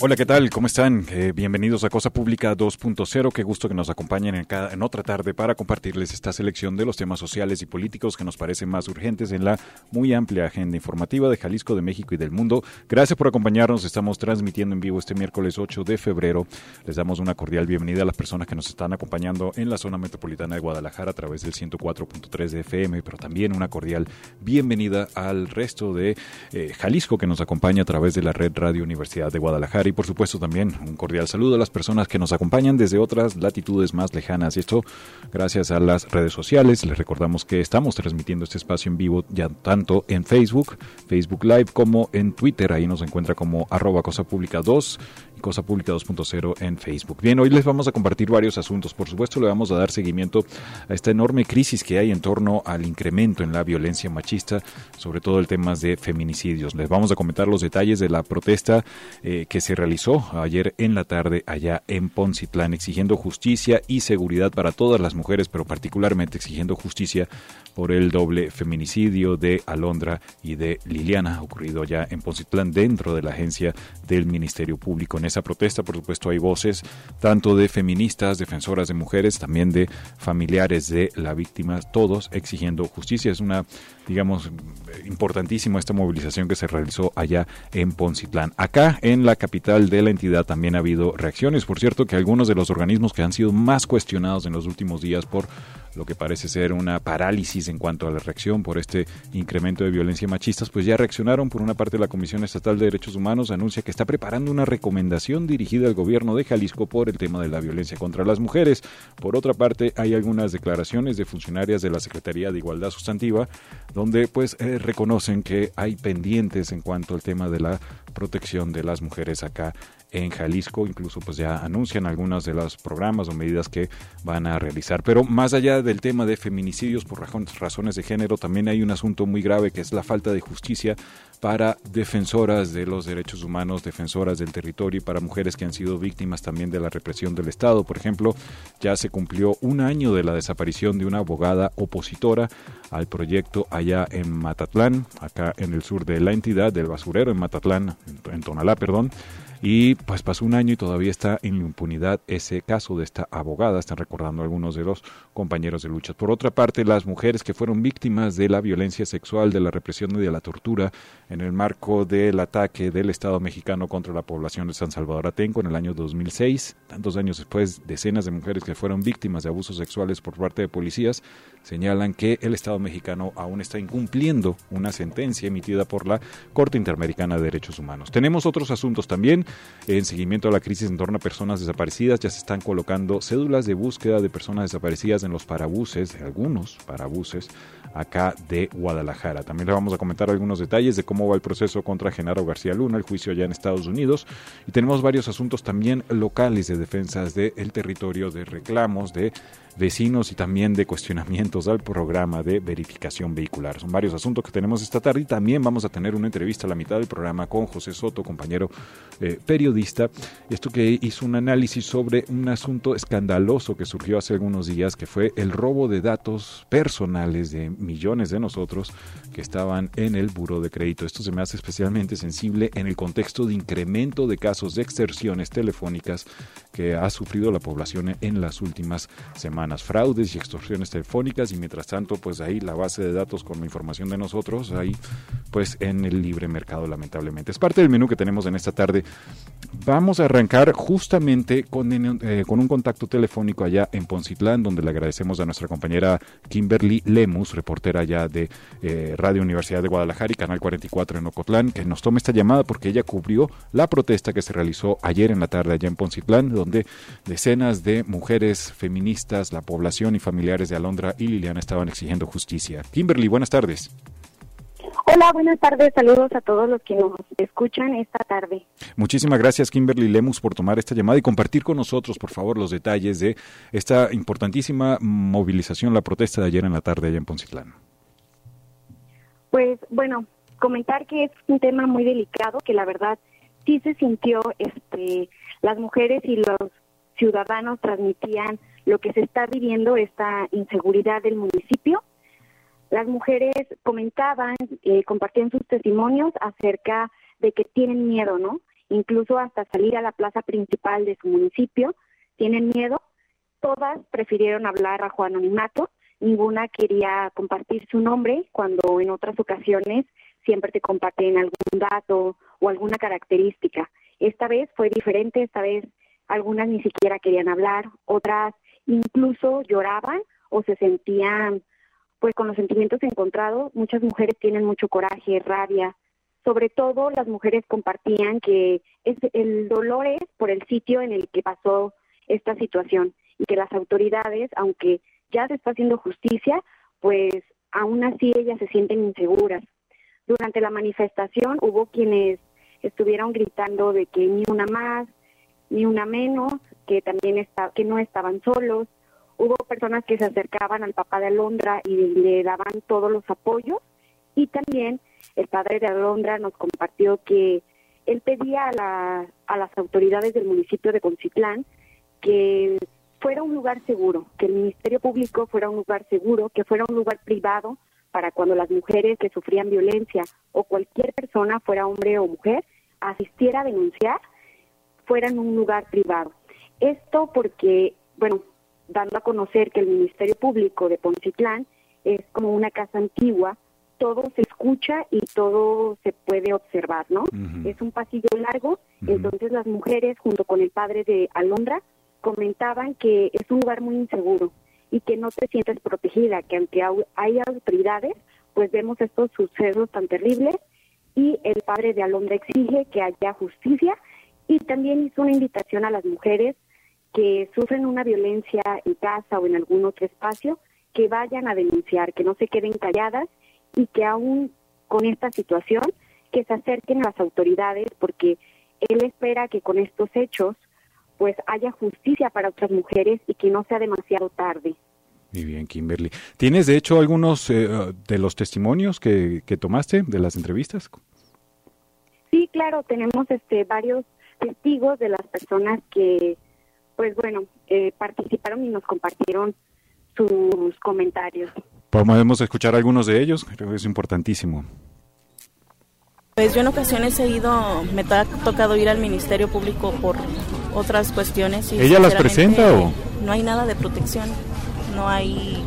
Hola, ¿qué tal? ¿Cómo están? Eh, bienvenidos a Cosa Pública 2.0. Qué gusto que nos acompañen en, cada, en otra tarde para compartirles esta selección de los temas sociales y políticos que nos parecen más urgentes en la muy amplia agenda informativa de Jalisco, de México y del mundo. Gracias por acompañarnos. Estamos transmitiendo en vivo este miércoles 8 de febrero. Les damos una cordial bienvenida a las personas que nos están acompañando en la zona metropolitana de Guadalajara a través del 104.3 de FM, pero también una cordial bienvenida al resto de eh, Jalisco que nos acompaña a través de la red Radio Universidad de Guadalajara y por supuesto también un cordial saludo a las personas que nos acompañan desde otras latitudes más lejanas. Y esto gracias a las redes sociales. Les recordamos que estamos transmitiendo este espacio en vivo ya tanto en Facebook, Facebook Live, como en Twitter. Ahí nos encuentra como arroba cosa pública 2 Cosa Pública 2.0 en Facebook. Bien, hoy les vamos a compartir varios asuntos. Por supuesto, le vamos a dar seguimiento a esta enorme crisis que hay en torno al incremento en la violencia machista, sobre todo el tema de feminicidios. Les vamos a comentar los detalles de la protesta eh, que se realizó ayer en la tarde allá en Poncitlán, exigiendo justicia y seguridad para todas las mujeres, pero particularmente exigiendo justicia por el doble feminicidio de Alondra y de Liliana, ocurrido allá en Poncitlán, dentro de la agencia del Ministerio Público esa protesta, por supuesto, hay voces tanto de feministas, defensoras de mujeres, también de familiares de la víctima, todos exigiendo justicia. Es una, digamos, importantísima esta movilización que se realizó allá en Poncitlán. Acá, en la capital de la entidad, también ha habido reacciones. Por cierto, que algunos de los organismos que han sido más cuestionados en los últimos días por lo que parece ser una parálisis en cuanto a la reacción por este incremento de violencia machistas, pues ya reaccionaron. Por una parte, la Comisión Estatal de Derechos Humanos anuncia que está preparando una recomendación dirigida al gobierno de Jalisco por el tema de la violencia contra las mujeres. Por otra parte, hay algunas declaraciones de funcionarias de la Secretaría de Igualdad Sustantiva donde pues eh, reconocen que hay pendientes en cuanto al tema de la protección de las mujeres acá en Jalisco. Incluso pues ya anuncian algunos de los programas o medidas que van a realizar. Pero más allá del tema de feminicidios por razones de género, también hay un asunto muy grave que es la falta de justicia para defensoras de los derechos humanos, defensoras del territorio y para mujeres que han sido víctimas también de la represión del Estado. Por ejemplo, ya se cumplió un año de la desaparición de una abogada opositora al proyecto allá en Matatlán, acá en el sur de la entidad, del basurero en Matatlán, en Tonalá, perdón. Y pues pasó un año y todavía está en impunidad ese caso de esta abogada, están recordando algunos de los compañeros de lucha. Por otra parte, las mujeres que fueron víctimas de la violencia sexual, de la represión y de la tortura en el marco del ataque del Estado mexicano contra la población de San Salvador Atenco en el año 2006, tantos años después, decenas de mujeres que fueron víctimas de abusos sexuales por parte de policías señalan que el Estado mexicano aún está incumpliendo una sentencia emitida por la Corte Interamericana de Derechos Humanos. Tenemos otros asuntos también. En seguimiento a la crisis en torno a personas desaparecidas, ya se están colocando cédulas de búsqueda de personas desaparecidas en los parabuses, algunos parabuses acá de Guadalajara. También le vamos a comentar algunos detalles de cómo va el proceso contra Genaro García Luna, el juicio allá en Estados Unidos. Y tenemos varios asuntos también locales de defensas del territorio, de reclamos, de vecinos y también de al programa de verificación vehicular. Son varios asuntos que tenemos esta tarde y también vamos a tener una entrevista a la mitad del programa con José Soto, compañero eh, periodista, esto que hizo un análisis sobre un asunto escandaloso que surgió hace algunos días, que fue el robo de datos personales de millones de nosotros que estaban en el buro de crédito. Esto se me hace especialmente sensible en el contexto de incremento de casos de extorsiones telefónicas que ha sufrido la población en las últimas semanas. Fraudes y extorsiones telefónicas y mientras tanto pues ahí la base de datos con la información de nosotros ahí pues en el libre mercado lamentablemente. Es parte del menú que tenemos en esta tarde vamos a arrancar justamente con, eh, un contacto telefónico allá en Poncitlán, donde le agradecemos a nuestra compañera Kimberly Lemus, reportera allá de eh, Radio Universidad de Guadalajara y Canal 44 en Ocotlán, que nos tome esta llamada porque ella cubrió la protesta que se realizó ayer en la tarde allá en Poncitlán, donde decenas de mujeres feministas, la población y familiares de Alondra y Liliana estaban exigiendo justicia. Kimberly, buenas tardes. Hola, buenas tardes. Saludos a todos los que nos escuchan esta tarde. Muchísimas gracias, Kimberly Lemus, por tomar esta llamada y compartir con nosotros, por favor, los detalles de esta importantísima movilización, la protesta de ayer en la tarde allá en Poncitlán. Pues bueno, comentar que es un tema muy delicado, que la verdad sí se sintió, este, las mujeres y los ciudadanos transmitían lo que se está viviendo, esta inseguridad del municipio las mujeres comentaban, eh, compartían sus testimonios acerca de que tienen miedo, ¿no? Incluso hasta salir a la plaza principal de su municipio, tienen miedo. Todas prefirieron hablar Juan Anonimato, ninguna quería compartir su nombre cuando en otras ocasiones siempre te comparten algún dato o alguna característica. Esta vez fue diferente, esta vez algunas ni siquiera querían hablar, otras incluso lloraban o se sentían pues con los sentimientos encontrados, muchas mujeres tienen mucho coraje, rabia. Sobre todo las mujeres compartían que es, el dolor es por el sitio en el que pasó esta situación y que las autoridades, aunque ya se está haciendo justicia, pues aún así ellas se sienten inseguras. Durante la manifestación hubo quienes estuvieron gritando de que ni una más, ni una menos, que también está, que no estaban solos, hubo personas que se acercaban al papá de Alondra y le daban todos los apoyos y también el padre de Alondra nos compartió que él pedía a, a las autoridades del municipio de Concitlán que fuera un lugar seguro, que el Ministerio Público fuera un lugar seguro, que fuera un lugar privado para cuando las mujeres que sufrían violencia o cualquier persona, fuera hombre o mujer, asistiera a denunciar, fuera en un lugar privado. Esto porque, bueno, dando a conocer que el Ministerio Público de Poncitlán es como una casa antigua, todo se escucha y todo se puede observar, ¿no? Es un pasillo largo, entonces las mujeres junto con el padre de Alondra comentaban que es un lugar muy inseguro y que no te sientes protegida, que aunque hay autoridades, pues vemos estos sucesos tan terribles y el padre de Alondra exige que haya justicia y también hizo una invitación a las mujeres que sufren una violencia en casa o en algún otro espacio, que vayan a denunciar, que no se queden calladas y que aún con esta situación, que se acerquen a las autoridades porque él espera que con estos hechos pues haya justicia para otras mujeres y que no sea demasiado tarde. Muy bien, Kimberly. ¿Tienes de hecho algunos eh, de los testimonios que, que tomaste de las entrevistas? Sí, claro, tenemos este varios testigos de las personas que pues bueno, eh, participaron y nos compartieron sus comentarios. Podemos escuchar algunos de ellos, creo que es importantísimo. Pues yo en ocasiones he ido, me ha tocado ir al Ministerio Público por otras cuestiones. Y ¿Ella las presenta o? No hay nada de protección, no hay...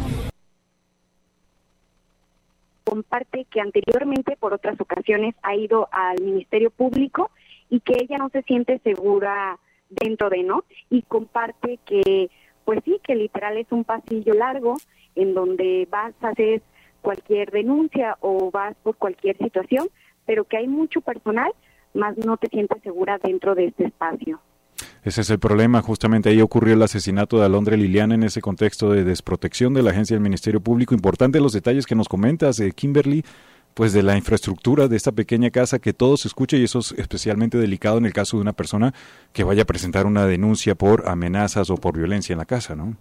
Comparte que anteriormente por otras ocasiones ha ido al Ministerio Público y que ella no se siente segura dentro de, ¿no? Y comparte que, pues sí, que literal es un pasillo largo en donde vas a hacer cualquier denuncia o vas por cualquier situación, pero que hay mucho personal, más no te sientes segura dentro de este espacio. Ese es el problema, justamente ahí ocurrió el asesinato de Alondra Liliana en ese contexto de desprotección de la agencia del Ministerio Público. Importante los detalles que nos comentas, eh, Kimberly, pues de la infraestructura de esta pequeña casa que todo se escuche y eso es especialmente delicado en el caso de una persona que vaya a presentar una denuncia por amenazas o por violencia en la casa, ¿no?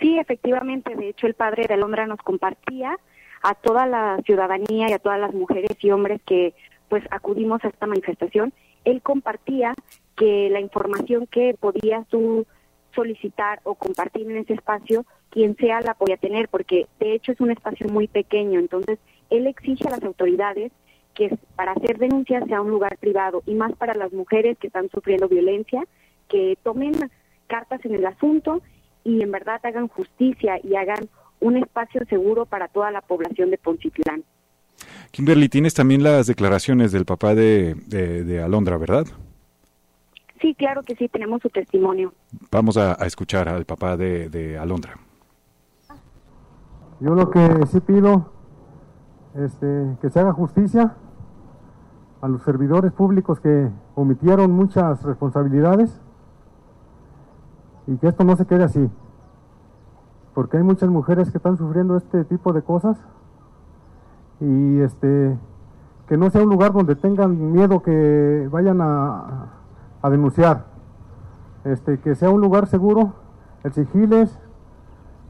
Sí, efectivamente. De hecho, el padre de Alondra nos compartía a toda la ciudadanía y a todas las mujeres y hombres que pues acudimos a esta manifestación. Él compartía que la información que podías tú solicitar o compartir en ese espacio quien sea la podía tener, porque de hecho es un espacio muy pequeño. Entonces, él exige a las autoridades que para hacer denuncias sea un lugar privado y más para las mujeres que están sufriendo violencia, que tomen cartas en el asunto y en verdad hagan justicia y hagan un espacio seguro para toda la población de Poncitlán. Kimberly, tienes también las declaraciones del papá de, de, Alondra, ¿verdad? Sí, claro que sí, tenemos su testimonio. Vamos a, escuchar al papá de, de, Alondra. Yo lo que sí pido, este, que se haga justicia a los servidores públicos que omitieron muchas responsabilidades y que esto no se quede así, porque hay muchas mujeres que están sufriendo este tipo de cosas y este que no sea un lugar donde tengan miedo que vayan a, a denunciar, este que sea un lugar seguro, el Sigiles,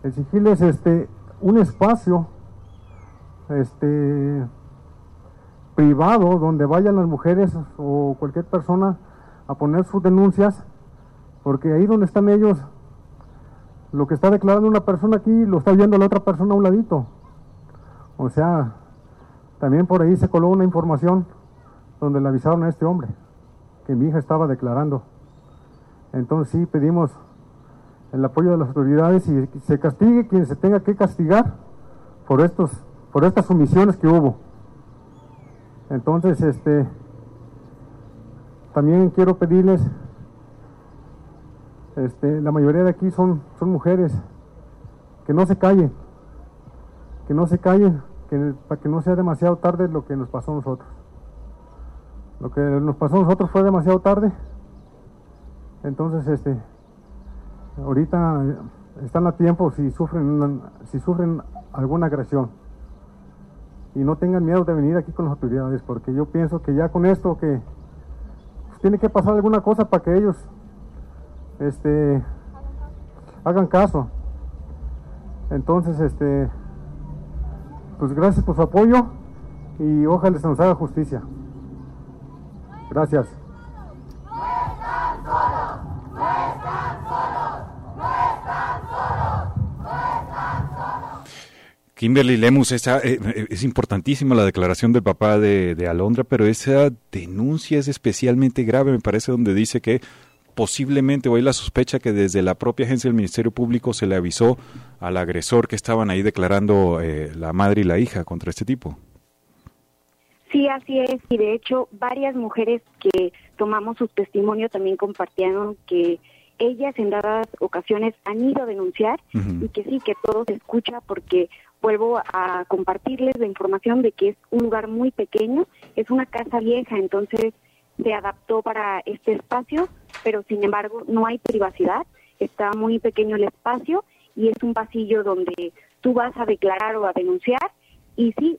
el este un espacio este privado donde vayan las mujeres o cualquier persona a poner sus denuncias, porque ahí donde están ellos, lo que está declarando una persona aquí lo está viendo la otra persona a un ladito. O sea, también por ahí se coló una información donde le avisaron a este hombre que mi hija estaba declarando. Entonces sí pedimos el apoyo de las autoridades y se castigue quien se tenga que castigar por estos por estas omisiones que hubo. Entonces, este, también quiero pedirles, este, la mayoría de aquí son, son mujeres, que no se callen, que no se callen, que, para que no sea demasiado tarde lo que nos pasó a nosotros. Lo que nos pasó a nosotros fue demasiado tarde, entonces, este, ahorita están a tiempo si sufren, si sufren alguna agresión y no tengan miedo de venir aquí con las autoridades, porque yo pienso que ya con esto que pues, tiene que pasar alguna cosa para que ellos este hagan caso. Entonces, este pues gracias por su apoyo y ojalá se nos haga justicia. Gracias. Kimberly Lemus, esa, eh, eh, es importantísima la declaración del papá de, Alondra, pero esa denuncia es especialmente grave, me parece, donde dice que posiblemente, o hay la sospecha que desde la propia agencia del Ministerio Público se le avisó al agresor que estaban ahí declarando eh, la madre y la hija contra este tipo. Sí, así es, y de hecho varias mujeres que tomamos su testimonio también compartieron que ellas en dadas ocasiones han ido a denunciar y que sí, que todo se escucha porque vuelvo a compartirles la información de que es un lugar muy pequeño, es una casa vieja, entonces se adaptó para este espacio, pero sin embargo no hay privacidad, está muy pequeño el espacio y es un pasillo donde tú vas a declarar o a denunciar y sí,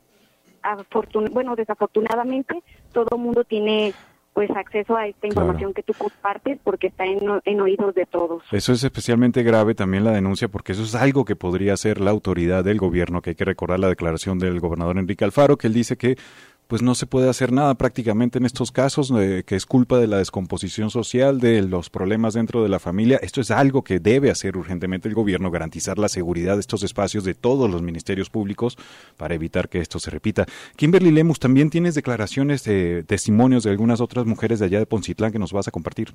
bueno, desafortunadamente todo mundo tiene pues acceso a esta información que tú compartes porque está en, oídos de todos. Eso es especialmente grave también la denuncia porque eso es algo que podría hacer la autoridad del gobierno, que hay que recordar la declaración del gobernador Enrique Alfaro, que él dice que pues no se puede hacer nada prácticamente en estos casos, eh, que es culpa de la descomposición social, de los problemas dentro de la familia. Esto es algo que debe hacer urgentemente el gobierno, garantizar la seguridad de estos espacios de todos los ministerios públicos para evitar que esto se repita. Kimberly Lemus, también tienes declaraciones, de testimonios de algunas otras mujeres de allá de Poncitlán que nos vas a compartir.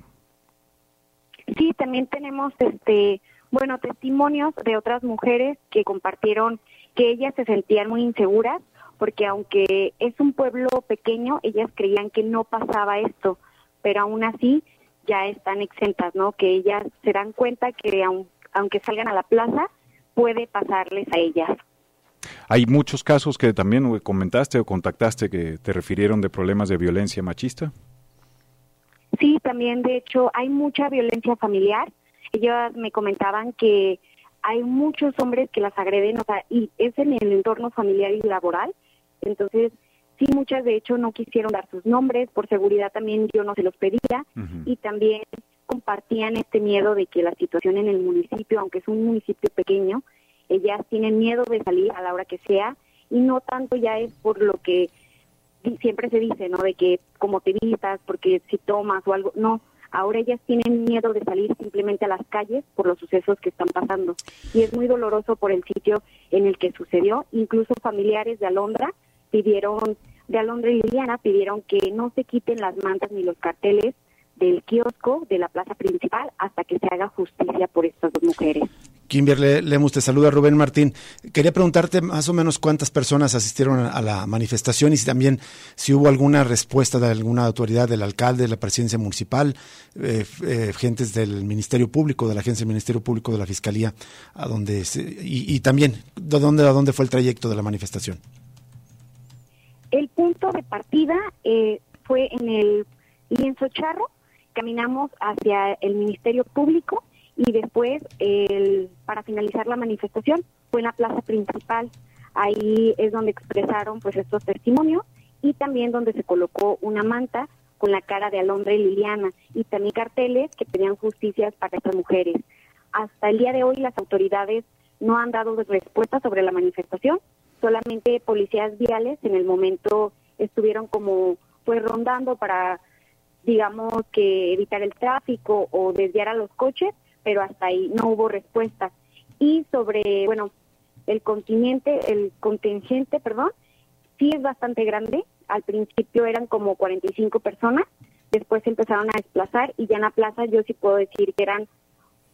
Sí, también tenemos este bueno, testimonios de otras mujeres que compartieron que ellas se sentían muy inseguras porque aunque es un pueblo pequeño, ellas creían que no pasaba esto, pero aún así ya están exentas, ¿no? Que ellas se dan cuenta que aunque salgan a la plaza, puede pasarles a ellas. Hay muchos casos que también comentaste o contactaste que te refirieron de problemas de violencia machista. Sí, también de hecho hay mucha violencia familiar. Ellas me comentaban que hay muchos hombres que las agreden, o sea, y es en el entorno familiar y laboral, entonces, sí, muchas de hecho no quisieron dar sus nombres, por seguridad también yo no se los pedía y también compartían este miedo de que la situación en el municipio, aunque es un municipio pequeño, ellas tienen miedo de salir a la hora que sea y no tanto ya es por lo que siempre se dice, ¿no? De que como te vistas, porque si tomas o algo, no, ahora ellas tienen miedo de salir simplemente a las calles por los sucesos que están pasando. Y es muy doloroso por el sitio en el que sucedió. Incluso familiares de Alondra pidieron, de Alondra y Liliana, pidieron que no se quiten las mantas ni los carteles del kiosco de la plaza principal hasta que se haga justicia por estas dos mujeres. Kimberly Lemus, te saluda Rubén Martín. Quería preguntarte más o menos cuántas personas asistieron a la manifestación y si también si hubo alguna respuesta de alguna autoridad, del alcalde, de la presidencia municipal, eh, eh, gentes del Ministerio Público, de la Agencia del Ministerio Público, de la Fiscalía, a donde y, también de dónde a dónde fue el trayecto de la manifestación. El punto de partida eh, fue en el lienzo charro. Caminamos hacia el Ministerio Público y después el, para finalizar la manifestación fue en la plaza principal. Ahí es donde expresaron pues estos testimonios y también donde se colocó una manta con la cara de Alondra y Liliana y también carteles que pedían justicia para estas mujeres. Hasta el día de hoy las autoridades no han dado respuesta sobre la manifestación, solamente policías viales en el momento estuvieron como pues rondando para digamos que evitar el tráfico o desviar a los coches pero hasta ahí no hubo respuesta. Y sobre, bueno, el continente, el contingente, perdón, sí es bastante grande. Al principio eran como 45 personas, después empezaron a desplazar y ya en la plaza yo sí puedo decir que eran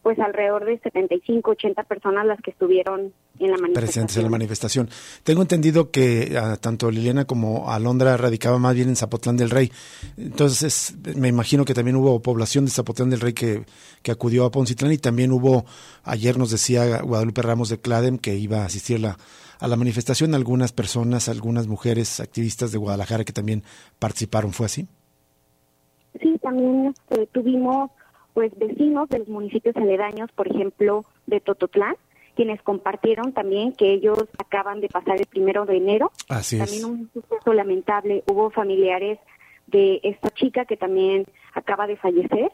pues alrededor de 75, 80 personas las que estuvieron en la manifestación. Presentes en la manifestación. Tengo entendido que ah, tanto Liliana como Alondra radicaba más bien en Zapotlán del Rey. Entonces, me imagino que también hubo población de Zapotlán del Rey que, que acudió a Poncitlán y también hubo, ayer nos decía Guadalupe Ramos de Cladem que iba a asistir la, a la manifestación algunas personas, algunas mujeres activistas de Guadalajara que también participaron. ¿Fue así? Sí, también este, tuvimos pues vecinos de los municipios aledaños, por ejemplo, de Tototlán, quienes compartieron también que ellos acaban de pasar el primero de enero. Así también un suceso lamentable. Hubo familiares de esta chica que también acaba de fallecer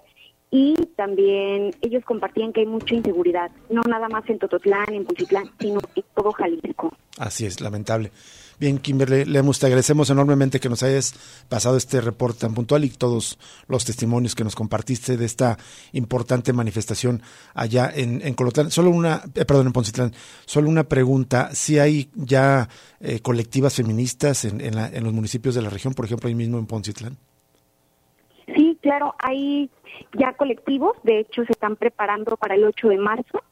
y también ellos compartían que hay mucha inseguridad, no nada más en Tototlán, en Puchitlán, sino en todo Jalisco. Así es, lamentable. Bien, Kimberly Lemus, te agradecemos enormemente que nos hayas pasado este reporte tan puntual y todos los testimonios que nos compartiste de esta importante manifestación allá en, en Colotlán. Solo una, eh, perdón, en Poncitlán, solo una pregunta. Si hay ya eh, colectivas feministas en, en, en los municipios de la región, por ejemplo, ahí mismo en Poncitlán? Sí, claro, hay ya colectivos, de hecho se están preparando para el 8 de marzo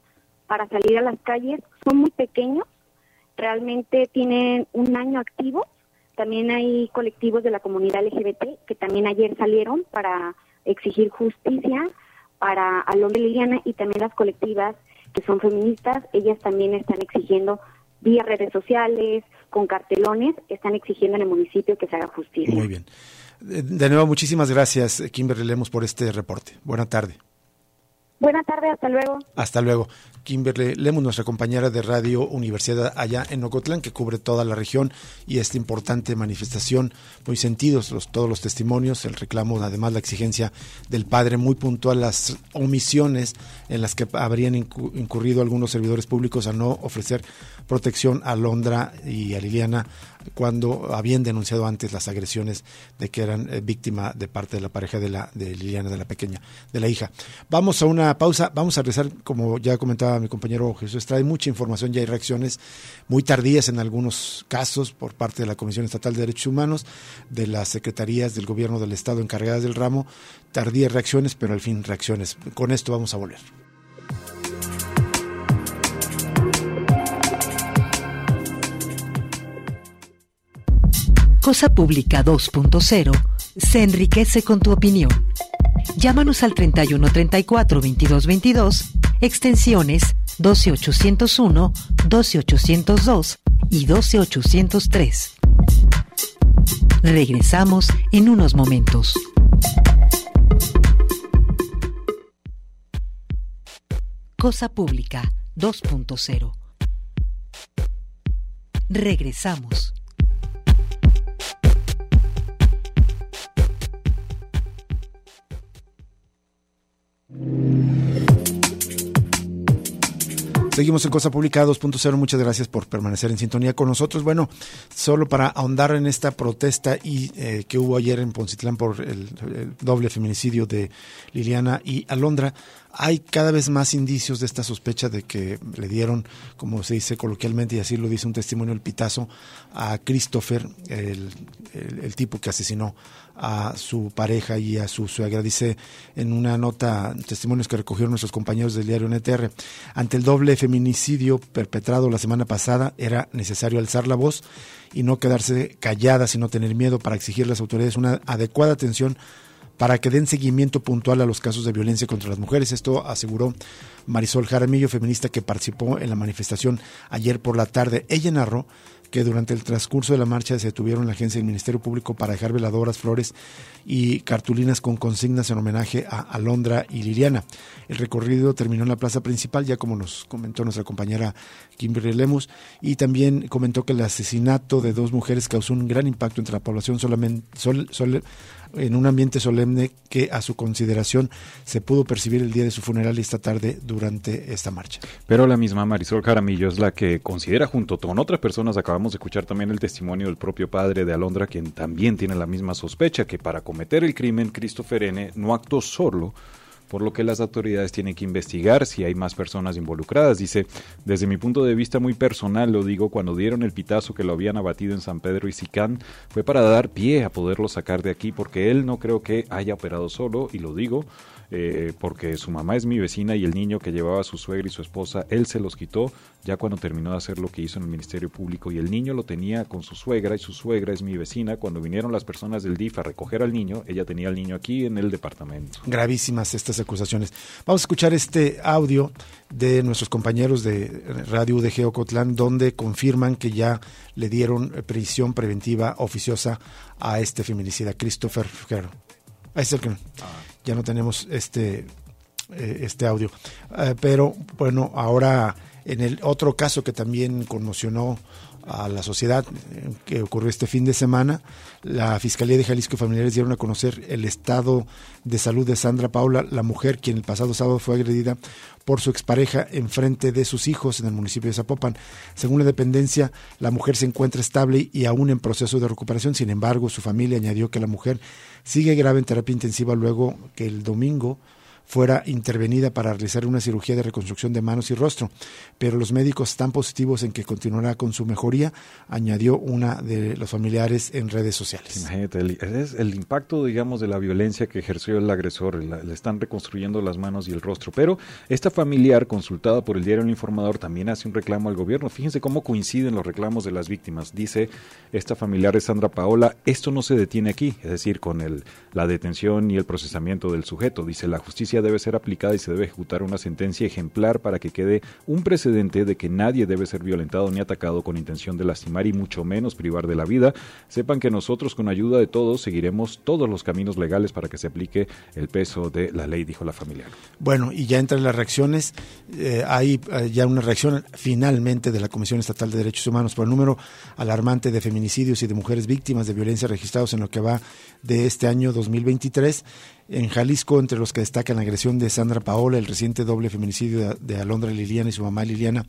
para salir a las calles. Son muy pequeños, realmente tienen un año activo. También hay colectivos de la comunidad LGBT que también ayer salieron para exigir justicia para Alondra Liliana y también las colectivas que son feministas, ellas también están exigiendo vía redes sociales, con cartelones, están exigiendo en el municipio que se haga justicia. Muy bien. De nuevo, muchísimas gracias, Kimberly Lemos, por este reporte. Buena tarde. Buenas tardes, hasta luego. Hasta luego. Kimberly Lemus, nuestra compañera de Radio Universidad allá en Ocotlán, que cubre toda la región y esta importante manifestación, muy sentidos los, todos los testimonios, el reclamo, además la exigencia del padre, muy puntual las omisiones en las que habrían incurrido algunos servidores públicos a no ofrecer protección a Londra y a Liliana cuando habían denunciado antes las agresiones de que eran eh, víctima de parte de la pareja de la de Liliana de la pequeña de la hija. Vamos a una pausa, vamos a rezar como ya comentaba mi compañero Jesús, trae mucha información, ya hay reacciones muy tardías en algunos casos por parte de la Comisión Estatal de Derechos Humanos, de las secretarías del gobierno del estado encargadas del ramo, tardías reacciones, pero al fin reacciones. Con esto vamos a volver. Cosa Pública 2.0 se enriquece con tu opinión. Llámanos al 31 34 22 22, extensiones 12801, 12802 y 12803. Regresamos en unos momentos. Cosa Pública 2.0. Regresamos. Seguimos en Cosa Pública 2.0. Muchas gracias por permanecer en sintonía con nosotros. Bueno, solo para ahondar en esta protesta y eh, que hubo ayer en Poncitlán por el, doble feminicidio de Liliana y Alondra, hay cada vez más indicios de esta sospecha de que le dieron, como se dice coloquialmente, y así lo dice un testimonio el pitazo, a Christopher, el, tipo que asesinó a su pareja y a su suegra. Dice en una nota, testimonios que recogieron nuestros compañeros del diario NTR, ante el doble feminicidio perpetrado la semana pasada, era necesario alzar la voz y no quedarse callada, sino tener miedo para exigir a las autoridades una adecuada atención para que den seguimiento puntual a los casos de violencia contra las mujeres. Esto aseguró Marisol Jaramillo, feminista que participó en la manifestación ayer por la tarde. Ella narró que durante el transcurso de la marcha se detuvieron la agencia del Ministerio Público para dejar veladoras, flores y cartulinas con consignas en homenaje a Alondra y Liliana. El recorrido terminó en la plaza principal, ya como nos comentó nuestra compañera Kimberly Lemus, y también comentó que el asesinato de dos mujeres causó un gran impacto entre la población solamente, en un ambiente solemne que a su consideración se pudo percibir el día de su funeral esta tarde durante esta marcha. Pero la misma Marisol Jaramillo es la que considera junto con otras personas, acabamos de escuchar también el testimonio del propio padre de Alondra, quien también tiene la misma sospecha que para cometer el crimen Christopher N. no actuó solo, por lo que las autoridades tienen que investigar si hay más personas involucradas. Dice, desde mi punto de vista muy personal, lo digo, cuando dieron el pitazo que lo habían abatido en San Pedro y Sicán, fue para dar pie a poderlo sacar de aquí, porque él no creo que haya operado solo, y lo digo, eh, porque su mamá es mi vecina y el niño que llevaba a su suegra y su esposa, él se los quitó ya cuando terminó de hacer lo que hizo en el Ministerio Público y el niño lo tenía con su suegra y su suegra es mi vecina. Cuando vinieron las personas del DIF a recoger al niño, ella tenía al niño aquí en el departamento. Gravísimas estas acusaciones. Vamos a escuchar este audio de nuestros compañeros de Radio de Geocotlán donde confirman que ya le dieron prisión preventiva oficiosa a este feminicida, Christopher Fugero. Es el que ah. Ya no tenemos este, eh, este audio. Eh, pero bueno, ahora en el otro caso que también conmocionó a la sociedad que ocurrió este fin de semana, la Fiscalía de Jalisco y Familiares dieron a conocer el estado de salud de Sandra Paula, la mujer quien el pasado sábado fue agredida por su expareja en frente de sus hijos en el municipio de Zapopan. Según la dependencia, la mujer se encuentra estable y aún en proceso de recuperación. Sin embargo, su familia añadió que la mujer sigue grave en terapia intensiva luego que el domingo fuera intervenida para realizar una cirugía de reconstrucción de manos y rostro, pero los médicos están positivos en que continuará con su mejoría, añadió una de los familiares en redes sociales. Imagínate, el, es el impacto, digamos, de la violencia que ejerció el agresor, le están reconstruyendo las manos y el rostro, pero esta familiar, consultada por el diario El Informador, también hace un reclamo al gobierno. Fíjense cómo coinciden los reclamos de las víctimas. Dice esta familiar de Sandra Paola, esto no se detiene aquí, es decir, con el, la detención y el procesamiento del sujeto. Dice, la justicia debe ser aplicada y se debe ejecutar una sentencia ejemplar para que quede un precedente de que nadie debe ser violentado ni atacado con intención de lastimar y mucho menos privar de la vida. Sepan que nosotros con ayuda de todos seguiremos todos los caminos legales para que se aplique el peso de la ley, dijo la familia. Bueno, y ya entre las reacciones, eh, hay eh, ya una reacción finalmente de la Comisión Estatal de Derechos Humanos por el número alarmante de feminicidios y de mujeres víctimas de violencia registrados en lo que va de este año 2023 en Jalisco, entre los que destacan la agresión de Sandra Paola, el reciente doble feminicidio de, Alondra Liliana y su mamá Liliana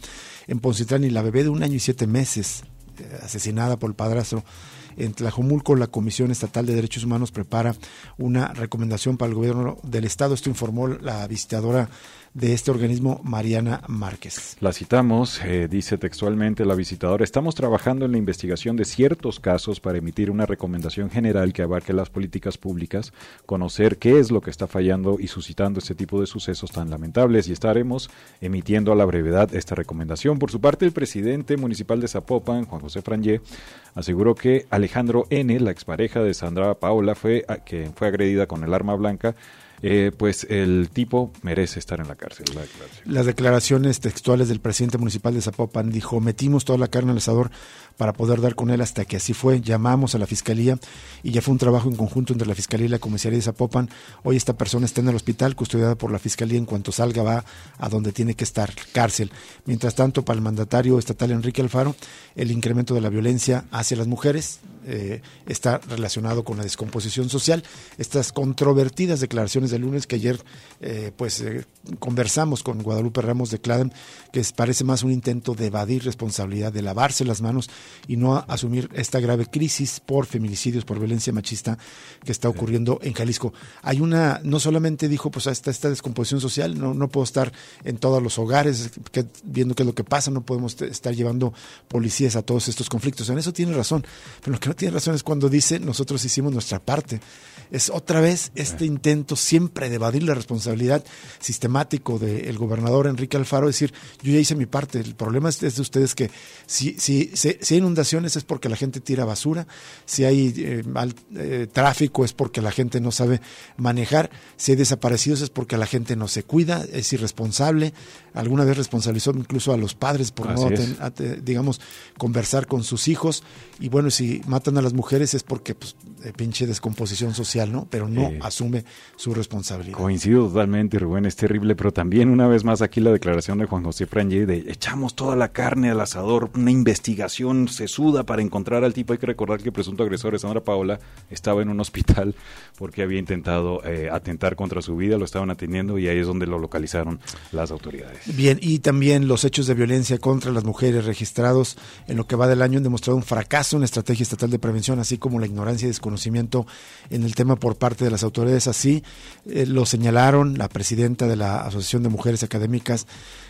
en Poncitlán y la bebé de un año y siete meses, asesinada por el padrastro. En Tlajomulco, la Comisión Estatal de Derechos Humanos prepara una recomendación para el gobierno del Estado. Esto informó la visitadora de este organismo, Mariana Márquez. La citamos, eh, dice textualmente la visitadora, estamos trabajando en la investigación de ciertos casos para emitir una recomendación general que abarque las políticas públicas, conocer qué es lo que está fallando y suscitando este tipo de sucesos tan lamentables y estaremos emitiendo a la brevedad esta recomendación. Por su parte, el presidente municipal de Zapopan, Juan José Frangé, aseguró que Alejandro N., la expareja de Sandra Paola, fue, que fue agredida con el arma blanca, eh, pues el tipo merece estar en la cárcel. Las declaraciones textuales del presidente municipal de Zapopan dijo, metimos toda la carne al asador para poder dar con él hasta que así fue. Llamamos a la fiscalía y ya fue un trabajo en conjunto entre la fiscalía y la comisaría de Zapopan. Hoy esta persona está en el hospital, custodiada por la fiscalía. En cuanto salga va a donde tiene que estar, cárcel. Mientras tanto, para el mandatario estatal Enrique Alfaro, el incremento de la violencia hacia las mujeres eh, está relacionado con la descomposición social. Estas controvertidas declaraciones de lunes que ayer eh, pues eh, conversamos con Guadalupe Ramos de Cladem, que parece más un intento de evadir responsabilidad, de lavarse las manos y no asumir esta grave crisis por feminicidios, por violencia machista que está ocurriendo en Jalisco. Hay una, no solamente dijo, pues está esta descomposición social, no, no puedo estar en todos los hogares viendo qué es lo que pasa, no podemos estar llevando policías a todos estos conflictos. En eso tiene razón, pero lo que no tiene razón es cuando dice nosotros hicimos nuestra parte. Es otra vez este intento siempre de evadir la responsabilidad sistemático del gobernador Enrique Alfaro, decir, yo ya hice mi parte, el problema es, de ustedes que si, si, si, hay inundaciones es porque la gente tira basura, si hay eh, mal eh, tráfico es porque la gente no sabe manejar, si hay desaparecidos es porque la gente no se cuida, es irresponsable, alguna vez responsabilizó incluso a los padres por no, digamos, conversar con sus hijos, y bueno, si matan a las mujeres es porque, pues, pinche descomposición social, ¿no? Pero no asume su responsabilidad. Coincido totalmente, Rubén, es terrible, pero también una vez más aquí la declaración de Juan José Frangé de echamos toda la carne al asador, una investigación sesuda para encontrar al tipo. Hay que recordar que el presunto agresor, Sandra Paola, estaba en un hospital porque había intentado eh, atentar contra su vida, lo estaban atendiendo y ahí es donde lo localizaron las autoridades. Bien, y también los hechos de violencia contra las mujeres registrados en lo que va del año han demostrado un fracaso en la estrategia estatal de prevención, así como la ignorancia y desconocimiento en el tema por parte de las autoridades. Así eh, lo señalaron la presidenta de la Asociación de Mujeres Académicas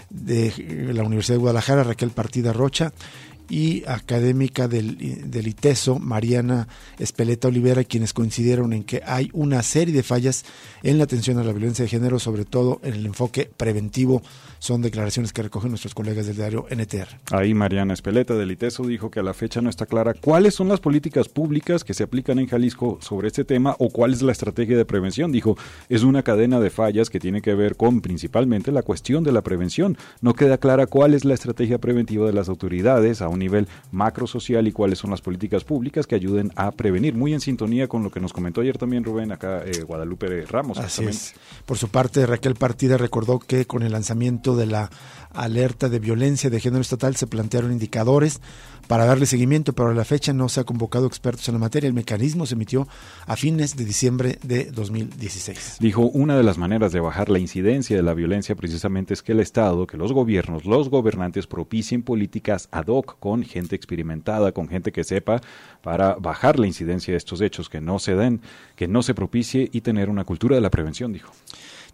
de la Universidad de Guadalajara, Raquel Partida Rocha, y académica del, del, ITESO, Mariana Espeleta Olivera, quienes coincidieron en que hay una serie de fallas en la atención a la violencia de género, sobre todo en el enfoque preventivo. Son declaraciones que recogen nuestros colegas del diario NTR. Ahí Mariana Espeleta del ITESO dijo que a la fecha no está clara cuáles son las políticas públicas que se aplican en Jalisco sobre este tema o cuál es la estrategia de prevención. Dijo, es una cadena de fallas que tiene que ver con principalmente la cuestión de la prevención. No queda clara cuál es la estrategia preventiva de las autoridades, nivel macro social y cuáles son las políticas públicas que ayuden a prevenir. Muy en sintonía con lo que nos comentó ayer también Rubén, acá eh, Guadalupe Ramos. Así es. Por su parte, Raquel Partida recordó que con el lanzamiento de la alerta de violencia de género estatal se plantearon indicadores para darle seguimiento, pero a la fecha no se ha convocado expertos en la materia. El mecanismo se emitió a fines de diciembre de 2016. Dijo, una de las maneras de bajar la incidencia de la violencia precisamente es que el Estado, que los gobiernos, los gobernantes propicien políticas ad hoc con gente experimentada, con gente que sepa, para bajar la incidencia de estos hechos, que no se den, que no se propicie y tener una cultura de la prevención, dijo.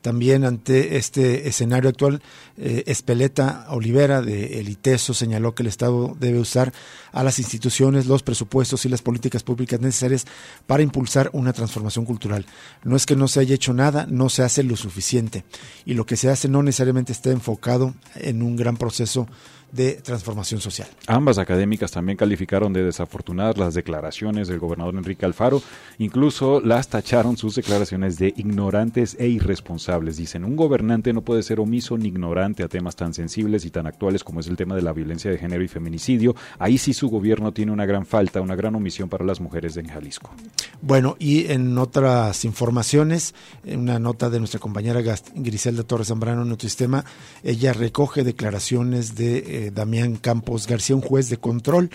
También ante este escenario actual, eh, Espeleta Olivera de El ITESO señaló que el Estado debe usar a las instituciones, los presupuestos y las políticas públicas necesarias para impulsar una transformación cultural. No es que no se haya hecho nada, no se hace lo suficiente. Y lo que se hace no necesariamente está enfocado en un gran proceso de transformación social. Ambas académicas también calificaron de desafortunadas las declaraciones del gobernador Enrique Alfaro, incluso las tacharon sus declaraciones de ignorantes e irresponsables. Dicen, un gobernante no puede ser omiso ni ignorante a temas tan sensibles y tan actuales como es el tema de la violencia de género y feminicidio. Ahí sí su gobierno tiene una gran falta, una gran omisión para las mujeres en Jalisco. Bueno, y en otras informaciones, en una nota de nuestra compañera Griselda Torres Zambrano en nuestro sistema, ella recoge declaraciones de Damián Campos García, un juez de control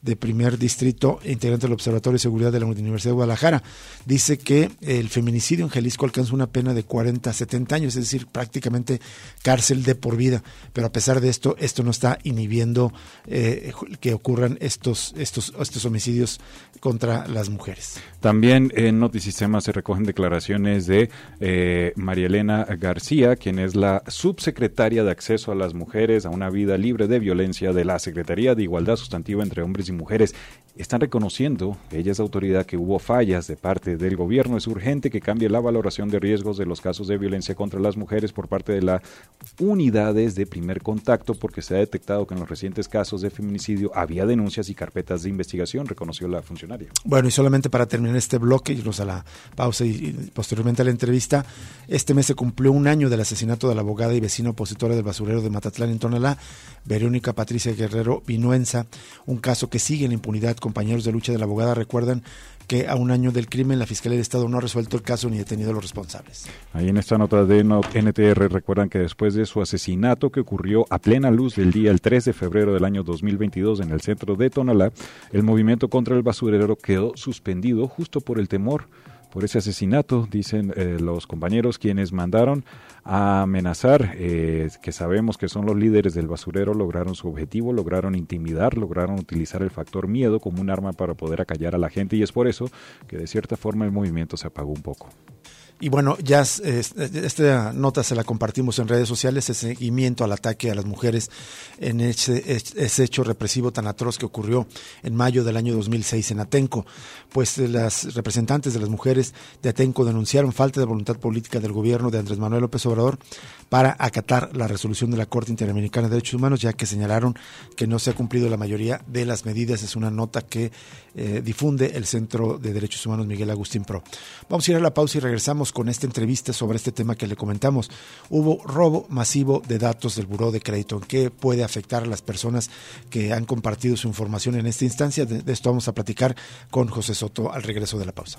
de primer distrito, integrante del Observatorio de Seguridad de la Universidad de Guadalajara. Dice que el feminicidio en Jalisco alcanza una pena de 40 a 70 años, es decir, prácticamente cárcel de por vida. Pero a pesar de esto, esto no está inhibiendo eh, que ocurran estos, estos, estos homicidios contra las mujeres. También en Notisistema se recogen declaraciones de eh, María Elena García, quien es la subsecretaria de Acceso a las Mujeres a una vida libre de violencia de la Secretaría de Igualdad Sustantiva entre Hombres y mujeres están reconociendo, ella es autoridad, que hubo fallas de parte del gobierno. Es urgente que cambie la valoración de riesgos de los casos de violencia contra las mujeres por parte de las unidades de primer contacto, porque se ha detectado que en los recientes casos de feminicidio había denuncias y carpetas de investigación, reconoció la funcionaria. Bueno, y solamente para terminar este bloque, irnos a la pausa y, posteriormente a la entrevista, este mes se cumplió un año del asesinato de la abogada y vecina opositora del basurero de Matatlán en Tonalá, Verónica Patricia Guerrero Vinuenza, un caso que sigue en impunidad. Compañeros de lucha de la abogada recuerdan que a un año del crimen la Fiscalía de Estado no ha resuelto el caso ni detenido a los responsables. Ahí en esta nota de NTR recuerdan que después de su asesinato que ocurrió a plena luz del día el 3 de febrero del año 2022 en el centro de Tonalá, el movimiento contra el basurero quedó suspendido justo por el temor por ese asesinato, dicen eh, los compañeros quienes mandaron a amenazar, eh, que sabemos que son los líderes del basurero, lograron su objetivo, lograron intimidar, lograron utilizar el factor miedo como un arma para poder acallar a la gente y es por eso que de cierta forma el movimiento se apagó un poco. Y bueno, ya esta nota se la compartimos en redes sociales, ese seguimiento al ataque a las mujeres en ese, ese, hecho represivo tan atroz que ocurrió en mayo del año 2006 en Atenco. Pues eh, las representantes de las mujeres de Atenco denunciaron falta de voluntad política del gobierno de Andrés Manuel López Obrador para acatar la resolución de la Corte Interamericana de Derechos Humanos, ya que señalaron que no se ha cumplido la mayoría de las medidas. Es una nota que eh, difunde el Centro de Derechos Humanos Miguel Agustín Pro. Vamos a ir a la pausa y regresamos con esta entrevista sobre este tema que le comentamos. Hubo robo masivo de datos del Buró de Crédito. ¿En qué puede afectar a las personas que han compartido su información en esta instancia? de esto vamos a platicar con José Soto al regreso de la pausa.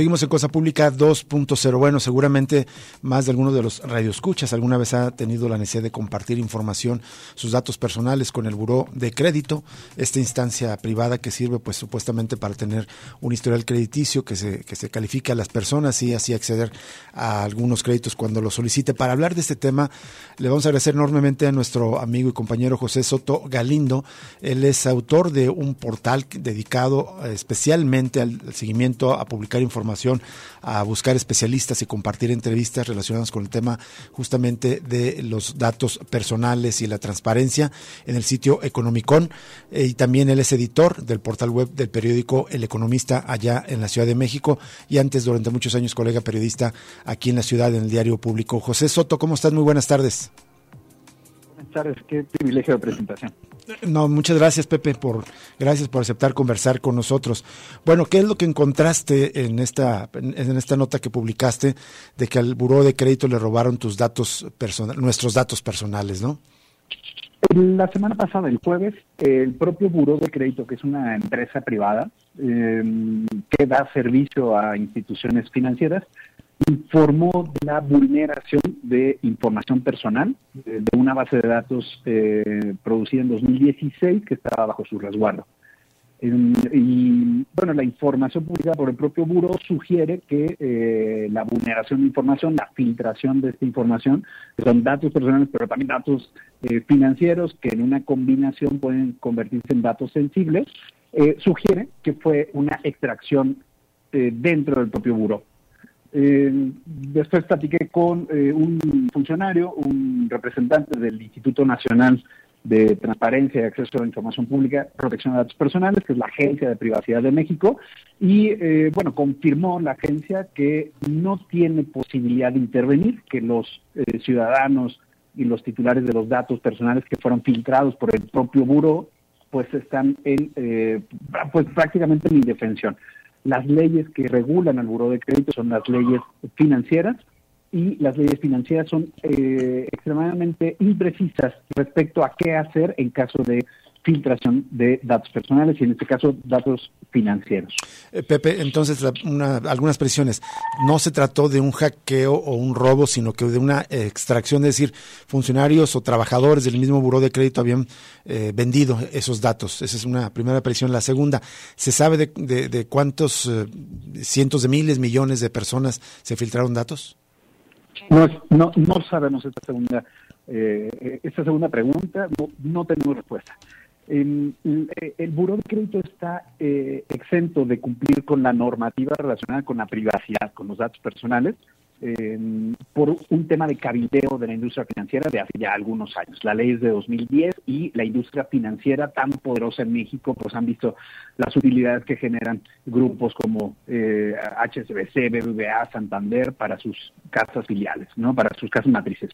Seguimos en Cosa Pública 2.0. Bueno, seguramente más de alguno de los radioescuchas alguna vez ha tenido la necesidad de compartir información, sus datos personales con el Buró de Crédito, esta instancia privada que sirve pues supuestamente para tener un historial crediticio que se, que se califique a las personas y así acceder a algunos créditos cuando lo solicite. Para hablar de este tema, le vamos a agradecer enormemente a nuestro amigo y compañero José Soto Galindo. Él es autor de un portal dedicado especialmente al seguimiento a publicar información a buscar especialistas y compartir entrevistas relacionadas con el tema justamente de los datos personales y la transparencia en el sitio Economicon. Eh, y también él es editor del portal web del periódico El Economista allá en la Ciudad de México y antes durante muchos años colega periodista aquí en la ciudad en el diario público. José Soto, ¿cómo estás? Muy buenas tardes. Tardes, qué privilegio de presentación. No, muchas gracias Pepe por gracias por aceptar conversar con nosotros. Bueno, ¿qué es lo que encontraste en esta en esta nota que publicaste de que al buró de crédito le robaron tus datos personales, nuestros datos personales, ¿no? La semana pasada, el jueves, el propio Buró de Crédito, que es una empresa privada eh, que da servicio a instituciones financieras, informó de la vulneración de información personal de, una base de datos eh, producida en 2016 que estaba bajo su resguardo. y bueno, la información publicada por el propio buro sugiere que eh, la vulneración de información, la filtración de esta información, que son datos personales, pero también datos eh, financieros que en una combinación pueden convertirse en datos sensibles, sugiere que fue una extracción dentro del propio buro. Eh, después platiqué con eh, un funcionario, un representante del Instituto Nacional de Transparencia y Acceso a la Información Pública, Protección de Datos Personales, que es la Agencia de Privacidad de México, y eh, bueno, confirmó la agencia que no tiene posibilidad de intervenir, que los eh, ciudadanos y los titulares de los datos personales que fueron filtrados por el propio buro, pues están en, pues prácticamente en indefensión. Las leyes que regulan al Buró de Crédito son las leyes financieras y las leyes financieras son eh, extremadamente imprecisas respecto a qué hacer en caso de filtración de datos personales y en este caso datos financieros. Eh, Pepe, entonces algunas presiones. No se trató de un hackeo o un robo, sino que de una extracción, es decir, funcionarios o trabajadores del mismo buró de crédito habían eh, vendido esos datos. Esa es una primera presión. La segunda, ¿se sabe de, cuántos eh, cientos de miles, millones de personas se filtraron datos? No, no, no sabemos esta segunda, esta segunda pregunta, no, no tenemos respuesta. El, Buró de Crédito está eh, exento de cumplir con la normativa relacionada con la privacidad, con los datos personales. Em, por un tema de cabildeo de la industria financiera de hace ya algunos años. La ley es de 2010 y la industria financiera tan poderosa en México, pues han visto las utilidades que generan grupos como eh, HSBC, BBVA, Santander para sus casas filiales, ¿no? Para sus casas matrices.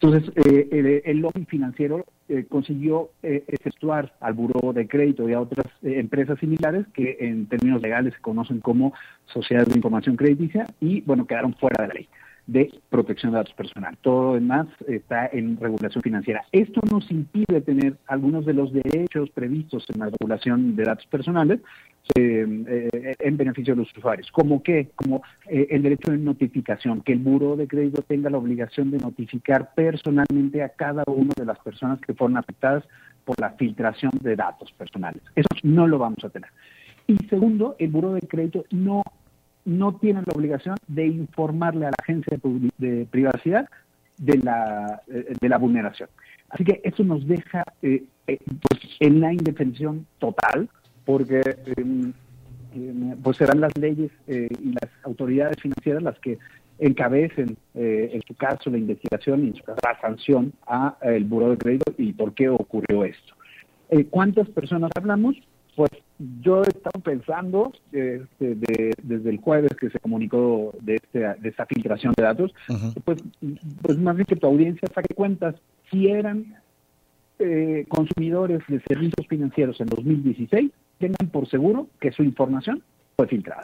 Entonces, eh, el, lobby financiero eh, consiguió eh, efectuar al Buró de Crédito y a otras eh, empresas similares que en términos legales se conocen como sociedades de información crediticia y, bueno, quedaron fuera de la ley de protección de datos personales. Todo lo demás está en regulación financiera. Esto nos impide tener algunos de los derechos previstos en la regulación de datos personales eh, eh, en beneficio de los usuarios. ¿Como qué? Como eh, el derecho de notificación, que el buro de crédito tenga la obligación de notificar personalmente a cada una de las personas que fueron afectadas por la filtración de datos personales. Eso no lo vamos a tener. Y segundo, el buro de crédito no no tienen la obligación de informarle a la agencia de, privacidad de la, eh, de la vulneración. Así que eso nos deja eh, eh, pues, en la indefensión total, porque em, em, pues serán las leyes y las autoridades financieras las que encabecen, en su caso, la investigación y en su caso, la sanción a el Buró de Crédito y por qué ocurrió esto. ¿Cuántas personas hablamos? Yo he estado pensando este, desde el jueves que se comunicó de, este, de esta filtración de datos, pues, pues más bien que tu audiencia saque cuentas si eran eh, consumidores de servicios financieros en 2016, tengan por seguro que su información fue filtrada.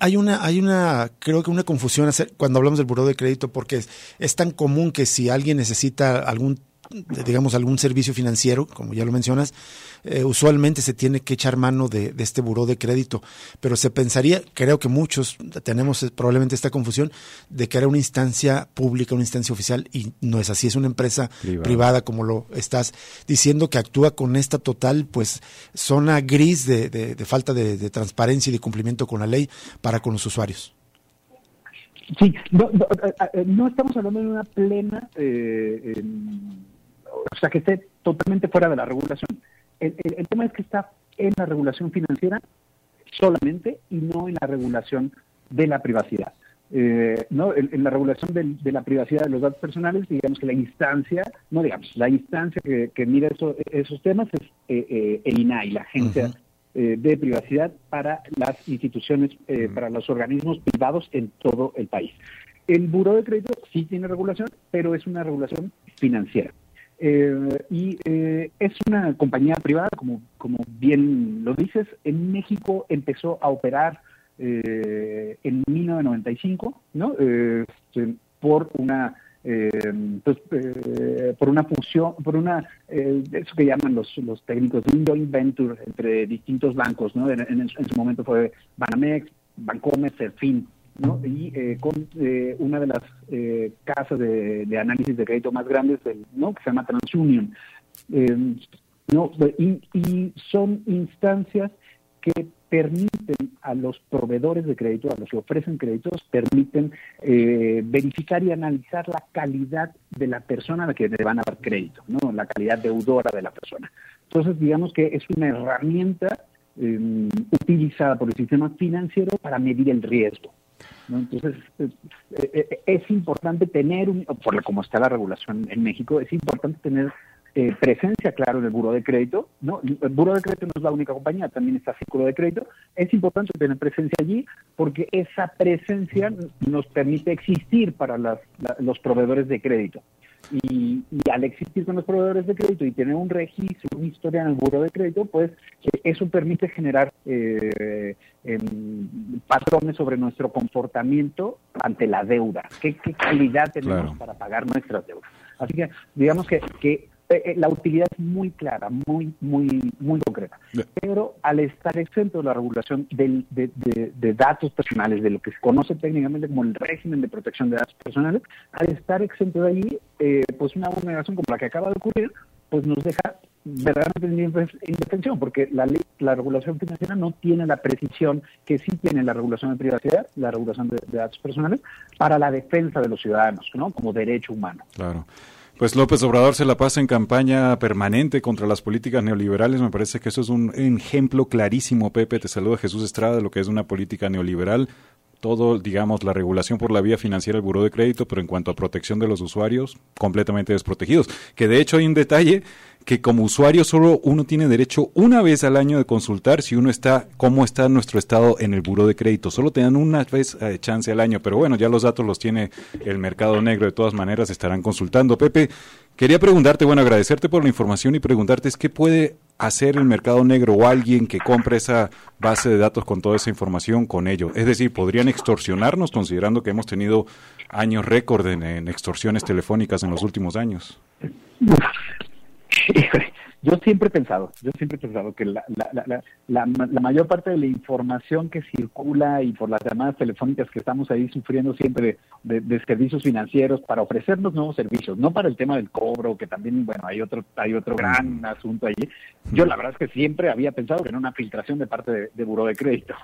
Hay una, hay una, creo que una confusión cuando hablamos del buró de crédito, porque es, es tan común que si alguien necesita algún digamos, algún servicio financiero, como ya lo mencionas, eh, usualmente se tiene que echar mano de, este buró de crédito. Pero se pensaría, creo que muchos tenemos eh, probablemente esta confusión, de que era una instancia pública, una instancia oficial, y no es así, es una empresa privada, como lo estás diciendo, que actúa con esta total, pues, zona gris de, de, falta de, transparencia y de cumplimiento con la ley para con los usuarios. Sí, no, eh, estamos hablando de una plena eh, o sea, que esté totalmente fuera de la regulación. El, tema es que está en la regulación financiera solamente y no en la regulación de la privacidad. Eh, no en, la regulación de, la privacidad de los datos personales digamos que la instancia no digamos la instancia que, mira esos temas es eh, eh, el INAI la agencia de privacidad para las instituciones para los organismos privados en todo el país. El buro de crédito sí tiene regulación pero es una regulación financiera eh, y eh, es una compañía privada, como, como bien lo dices. En México empezó a operar eh, en 1995, ¿no? Este, por una pues, por una fusión, por una eso que llaman los, los técnicos un joint venture entre distintos bancos, ¿no? En, en, su momento fue Banamex, Bancomer, Serfin, y eh, con eh, una de las eh, casas de, análisis de crédito más grandes, del, ¿no? Que se llama TransUnion. ¿no? Y, son instancias que permiten a los proveedores de crédito, a los que ofrecen créditos, permiten verificar y analizar la calidad de la persona a la que le van a dar crédito, ¿no? la calidad deudora de la persona. Entonces, digamos que es una herramienta utilizada por el sistema financiero para medir el riesgo. Entonces, es, importante tener, un, por como está la regulación en México, es importante tener eh, presencia, claro, en el buro de crédito. ¿no? El buro de crédito no es la única compañía, también está Círculo de Crédito. Es importante tener presencia allí porque esa presencia nos permite existir para los proveedores de crédito. Y, al existir con los proveedores de crédito y tener un registro, una historia en el buro de crédito, pues eso permite generar eh, patrones sobre nuestro comportamiento ante la deuda. ¿Qué, calidad tenemos para pagar nuestras deudas? Así que digamos que, que eh, eh, la utilidad es muy clara, muy, muy, muy concreta. Pero al estar exento de la regulación de, datos personales, de lo que se conoce técnicamente como el régimen de protección de datos personales, al estar exento de allí, eh, pues una vulneración como la que acaba de ocurrir, pues nos deja verdaderamente en indefensión, porque la, ley, la regulación financiera no tiene la precisión que sí tiene la regulación de privacidad, la regulación de, de datos personales, para la defensa de los ciudadanos, ¿no? Como derecho humano. Claro. Pues López Obrador se la pasa en campaña permanente contra las políticas neoliberales. Me parece que eso es un ejemplo clarísimo, Pepe. Te saluda Jesús Estrada de lo que es una política neoliberal todo, digamos, la regulación por la vía financiera del Buró de Crédito, pero en cuanto a protección de los usuarios, completamente desprotegidos. Que de hecho hay un detalle que como usuario solo uno tiene derecho una vez al año de consultar si uno está, cómo está nuestro estado en el Buró de Crédito. Solo te una vez eh, chance al año, pero bueno, ya los datos los tiene el mercado negro, de todas maneras estarán consultando. Pepe, quería preguntarte, bueno, agradecerte por la información y preguntarte, ¿es ¿qué puede hacer el mercado negro o alguien que compre esa base de datos con toda esa información con ello? Es decir, ¿podrían extorsionarnos considerando que hemos tenido años récord en, extorsiones telefónicas en los últimos años? Yo siempre he pensado, yo siempre he pensado que la, la, la, la, mayor parte de la información que circula y por las llamadas telefónicas que estamos ahí sufriendo siempre de, de, servicios financieros para ofrecernos nuevos servicios, no para el tema del cobro, que también, bueno, hay otro, hay otro gran asunto allí. Yo la verdad es que siempre había pensado que era una filtración de parte de, de Buró de Crédito.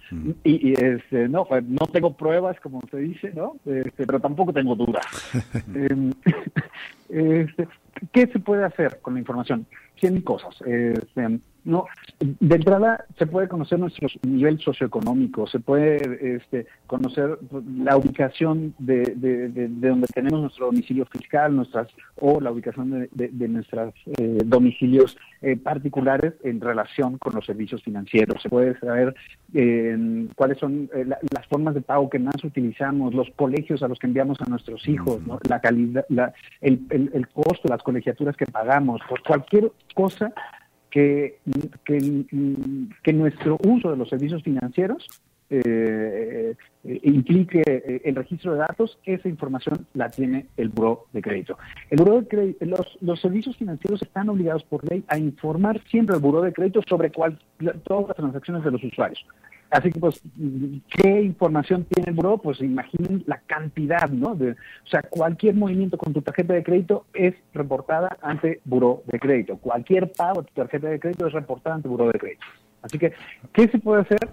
Y, y, este, no, no tengo pruebas, como se dice, ¿no? Este, pero tampoco tengo dudas. Em, este, ¿Qué se puede hacer con la información? 100 cosas. Este, no, de entrada se puede conocer nuestro nivel socioeconómico, se puede este, conocer la ubicación de, de, de, donde tenemos nuestro domicilio fiscal, nuestras o la ubicación de, nuestros eh, domicilios eh, particulares en relación con los servicios financieros. Se puede saber eh, cuáles son las formas de pago que más utilizamos, los colegios a los que enviamos a nuestros hijos, la calidad, la, el, el, el costo, las colegiaturas que pagamos, por cualquier cosa que, que, nuestro uso de los servicios financieros eh, implique eh, el registro de datos, esa información la tiene el Buró de Crédito. El Buró de Crédito, los, servicios financieros están obligados por ley a informar siempre al Buró de Crédito sobre cuál, todas las transacciones de los usuarios. Así que, pues, ¿qué información tiene el buró? Pues imaginen la cantidad, ¿no? De, o sea, cualquier movimiento con tu tarjeta de crédito es reportada ante buró de crédito. Cualquier pago de tu tarjeta de crédito es reportada ante buró de crédito. Así que, ¿qué se puede hacer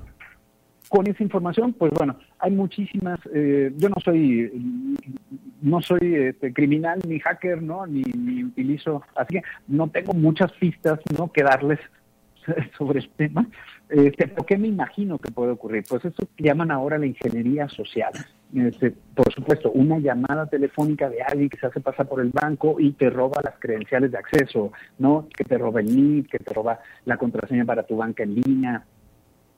con esa información? Pues bueno, hay muchísimas. Eh, yo no soy no soy este, criminal ni hacker, ¿no? Ni, ni utilizo, así que no tengo muchas pistas, ¿no? Que darles sobre el tema. Este, ¿Por qué me imagino que puede ocurrir? Pues eso que llaman ahora la ingeniería social. Este, por supuesto, una llamada telefónica de alguien que se hace pasar por el banco y te roba las credenciales de acceso, ¿no? Que te roba el NIP, que te roba la contraseña para tu banca en línea.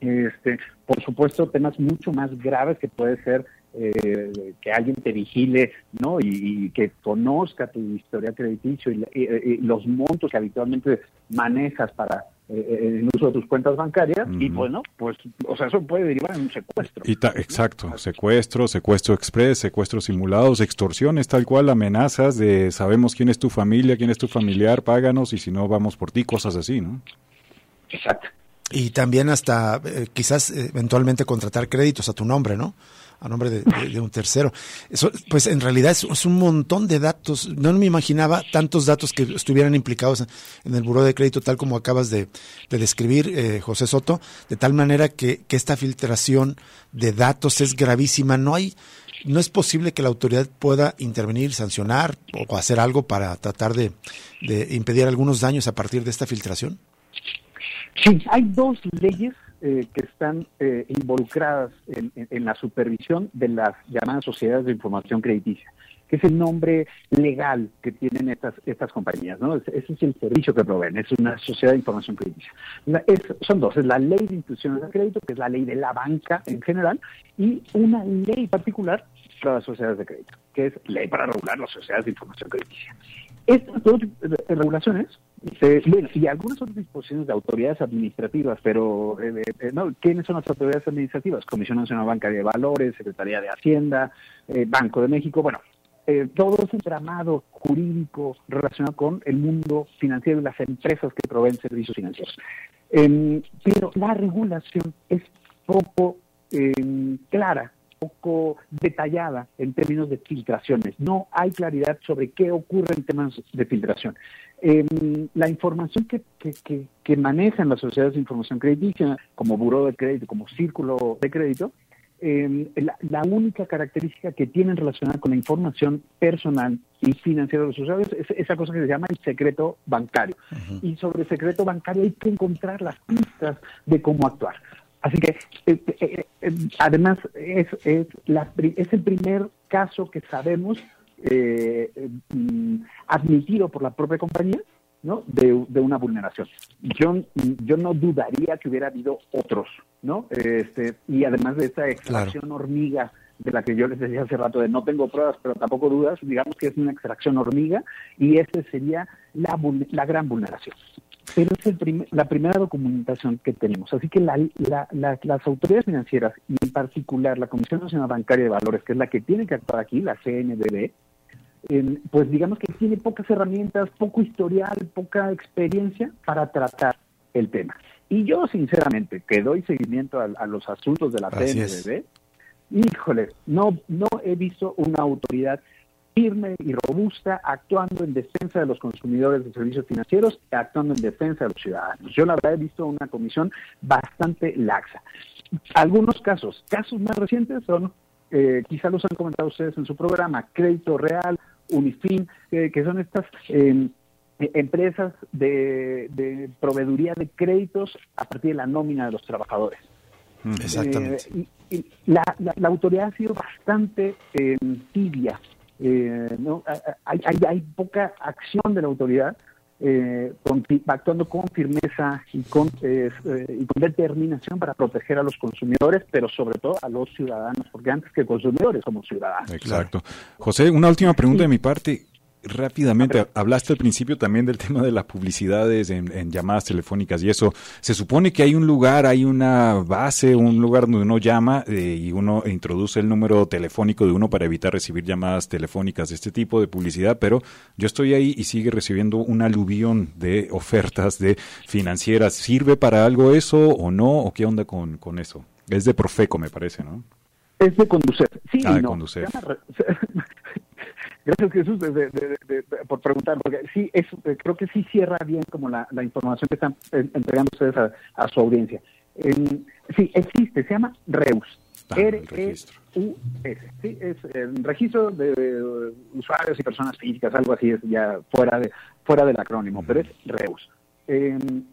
Este, por supuesto, temas mucho más graves que puede ser eh, que alguien te vigile, ¿no? Y, que conozca tu historia crediticio y, los montos que habitualmente manejas para el uso de tus cuentas bancarias y bueno, pues, o sea, eso puede derivar en un secuestro. Y exacto, secuestro, secuestro express, secuestros simulados, extorsiones, tal cual, amenazas de sabemos quién es tu familia, quién es tu familiar, páganos y si no vamos por ti, cosas así, ¿no? Exacto. Y también hasta eh, quizás eventualmente contratar créditos a tu nombre, ¿no? A nombre de, un tercero. Eso, pues en realidad es, un montón de datos. No me imaginaba tantos datos que estuvieran implicados en, el buró de crédito, tal como acabas de, describir, eh, José Soto, de tal manera que, esta filtración de datos es gravísima. No hay, no es posible que la autoridad pueda intervenir, sancionar o hacer algo para tratar de, de impedir algunos daños a partir de esta filtración. Sí, hay dos leyes eh, que están eh, involucradas en, la supervisión de las llamadas sociedades de información crediticia, que es el nombre legal que tienen estas, estas compañías. ¿no? Ese es el servicio que proveen, es una sociedad de información crediticia. son dos, es la ley de instituciones de crédito, que es la ley de la banca en general, y una ley particular para las sociedades de crédito, que es ley para regular las sociedades de información crediticia. Estas dos regulaciones bueno, y algunas otras disposiciones de autoridades administrativas, pero eh, eh, no, ¿quiénes son las autoridades administrativas? Comisión Nacional Bancaria de Valores, Secretaría de Hacienda, eh, Banco de México, bueno, todo ese tramado jurídico relacionado con el mundo financiero y las empresas que proveen servicios financieros. Em, pero la regulación es poco em, clara poco detallada en términos de filtraciones. No hay claridad sobre qué ocurre en temas de filtración. Em, la información que, que, que, manejan las sociedades de información crediticia, como buró de crédito, como círculo de crédito, em, la, única característica que tienen relacionada con la información personal y financiera de los usuarios es esa cosa que se llama el secreto bancario. Y sobre el secreto bancario hay que encontrar las pistas de cómo actuar. Así que, eh, eh, eh, además, es, es, la, es el primer caso que sabemos mm, admitido por la propia compañía ¿no? De, una vulneración. Yo, yo no dudaría que hubiera habido otros, ¿no? Este, y además de esta extracción hormiga de la que yo les decía hace rato de no tengo pruebas, pero tampoco dudas, digamos que es una extracción hormiga y esta sería la, la gran vulneración. Pero es el la primera documentación que tenemos. Así que la, las autoridades financieras, y en particular la Comisión Nacional Bancaria de Valores, que es la que tiene que actuar aquí, la CNBB, pues digamos que tiene pocas herramientas, poco historial, poca experiencia para tratar el tema. Y yo, sinceramente, que doy seguimiento a, los asuntos de la CNBB, híjole, no, no he visto una autoridad firme y robusta actuando en defensa de los consumidores de servicios financieros y actuando en defensa de los ciudadanos. Yo la verdad he visto una comisión bastante laxa. Algunos casos, casos más recientes son, eh, quizá los han comentado ustedes en su programa, Crédito Real, Unifin, eh, que son estas em, empresas de, de, proveeduría de créditos a partir de la nómina de los trabajadores. Mm. Exactamente. Eh, y, la, la, autoridad ha sido bastante em, tibia eh, no hay, hay, hay, poca acción de la autoridad eh, actuando con firmeza y con, eh, y con determinación para proteger a los consumidores, pero sobre todo a los ciudadanos, porque antes que consumidores somos ciudadanos. Exacto. José, una última pregunta de mi parte rápidamente, hablaste al principio también del tema de las publicidades en, llamadas telefónicas y eso. Se supone que hay un lugar, hay una base, un lugar donde uno llama eh, y uno introduce el número telefónico de uno para evitar recibir llamadas telefónicas de este tipo de publicidad, pero yo estoy ahí y sigue recibiendo un aluvión de ofertas de financieras. ¿Sirve para algo eso o no? ¿O qué onda con, con eso? Es de Profeco, me parece, ¿no? Es de conducir. Sí, ah, de no. conducir. Gracias Jesús por preguntar, porque sí, es, eh, creo que sí cierra bien como la, información que están entregando ustedes a, su audiencia. sí, existe, se llama REUS. Ah, R-E-U-S. Sí, es el registro de usuarios y personas físicas, algo así, es ya fuera, de, fuera del acrónimo, pero es REUS. Em,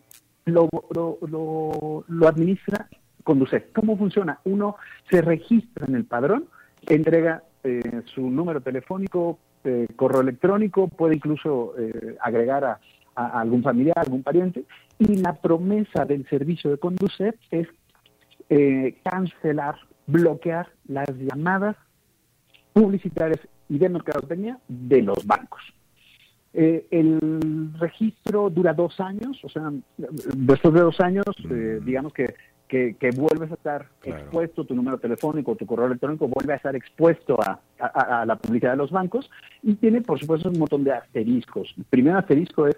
lo, lo, lo, administra Conducet. ¿Cómo funciona? Uno se registra en el padrón, entrega eh, su número telefónico, eh, correo electrónico, puede incluso eh, agregar a, algún familiar, algún pariente, y la promesa del servicio de conducir es cancelar, bloquear las llamadas publicitarias y de mercadotecnia de los bancos. el registro dura dos años, o sea, después de dos años, mm. digamos que que, vuelves a estar expuesto, tu número telefónico, tu correo electrónico vuelve a estar expuesto a, la publicidad de los bancos y tiene, por supuesto, un montón de asteriscos. El primer asterisco es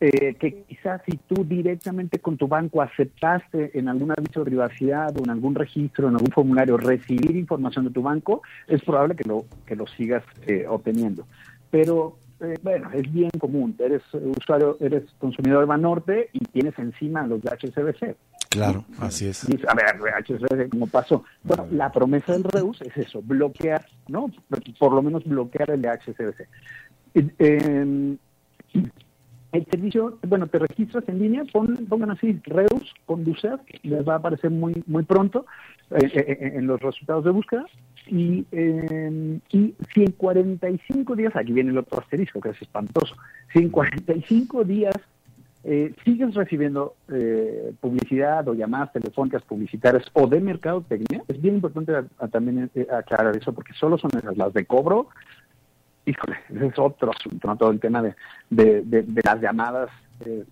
eh, que quizás si tú directamente con tu banco aceptaste en algún aviso de privacidad o en algún registro, en algún formulario, recibir información de tu banco, es probable que lo, que lo sigas eh, obteniendo. Pero eh, bueno, es bien común. Eres usuario, eres consumidor Banorte y tienes encima los de HSBC. Claro, así es. a ver, HSBC, ¿cómo pasó? Bueno, la promesa del REUS es eso, bloquear, ¿no? Por lo menos bloquear el de HSBC. Eh, el servicio, bueno, te registras en línea, pongan así, Reus, Conducer, les va a aparecer muy muy pronto eh, eh, eh, en los resultados de búsqueda. Y, y si en 45 días, aquí viene el otro asterisco que es espantoso, si en 45 días sigues recibiendo publicidad o llamadas telefónicas publicitarias o de mercadotecnia, es bien importante también aclarar eso porque solo son esas, las de cobro, híjole, ese es otro asunto, ¿no? todo el tema de, de, las llamadas eh,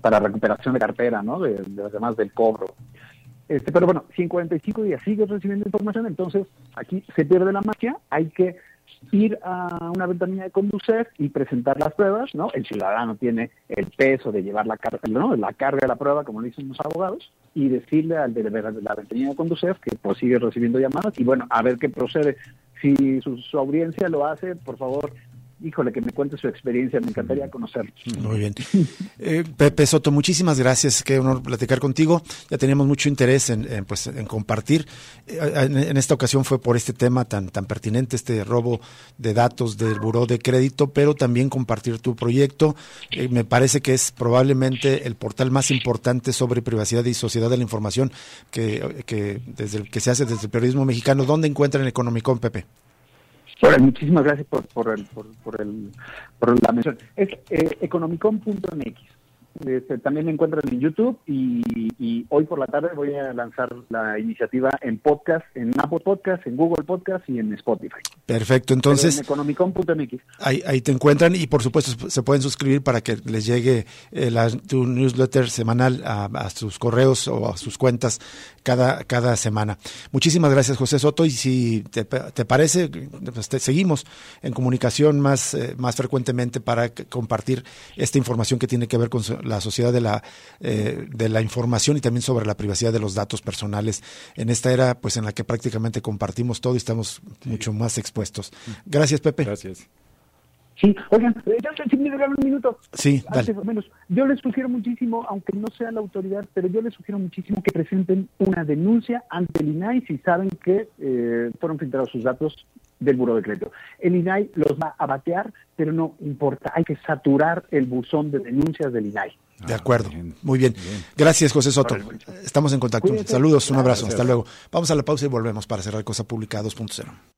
para recuperación de cartera, ¿no? de, las llamadas del cobro. Este, pero bueno, si en 45 días sigues recibiendo información, entonces aquí se pierde la magia, hay que ir a una ventanilla de conducir y presentar las pruebas, ¿no? El ciudadano tiene el peso de llevar la carga, ¿no? la carga de la prueba, como lo dicen los abogados, y decirle al de la ventanilla de conducir que pues sigue recibiendo llamadas y bueno, a ver qué procede. Si su, audiencia lo hace, por favor, híjole, que me cuente su experiencia, me encantaría conocerlo. Muy bien. Eh, Pepe Soto, muchísimas gracias, qué honor platicar contigo. Ya teníamos mucho interés en, pues, en compartir. Eh, en, esta ocasión fue por este tema tan, tan pertinente, este robo de datos del Buró de Crédito, pero también compartir tu proyecto. Eh, me parece que es probablemente el portal más importante sobre privacidad y sociedad de la información que, que, desde el, que se hace desde el periodismo mexicano. ¿Dónde encuentran Economicón, Pepe? Bueno, muchísimas gracias por, por, el, por, por, el, por la mención. Es eh, economicom.mx. Este, también me encuentran en YouTube y, hoy por la tarde voy a lanzar la iniciativa en podcast, en Apple Podcast, en Google Podcast y en Spotify. Perfecto, entonces. En economicom.mx. Ahí, ahí te encuentran y por supuesto se pueden suscribir para que les llegue eh, la, tu newsletter semanal a, sus correos o a sus cuentas cada, cada semana. Muchísimas gracias, José Soto. Y si te, parece, pues seguimos en comunicación más, eh, más frecuentemente para compartir esta información que tiene que ver con la sociedad de la, eh, de la información y también sobre la privacidad de los datos personales en esta era pues en la que prácticamente compartimos todo y estamos mucho más expuestos. Gracias, Pepe. Gracias. Sí, oigan, eh, si me un minuto. Sí, dale. menos. Yo les sugiero muchísimo, aunque no sea la autoridad, pero yo les sugiero muchísimo que presenten una denuncia ante el INAI si saben que eh, fueron filtrados sus datos del Buro de Crédito. El INAI los va a batear, pero no importa, hay que saturar el buzón de denuncias del INAI. De acuerdo, muy bien. Gracias, José Soto. Estamos en contacto. Saludos, un abrazo, hasta luego. Vamos a la pausa y volvemos para cerrar Cosa Pública 2.0.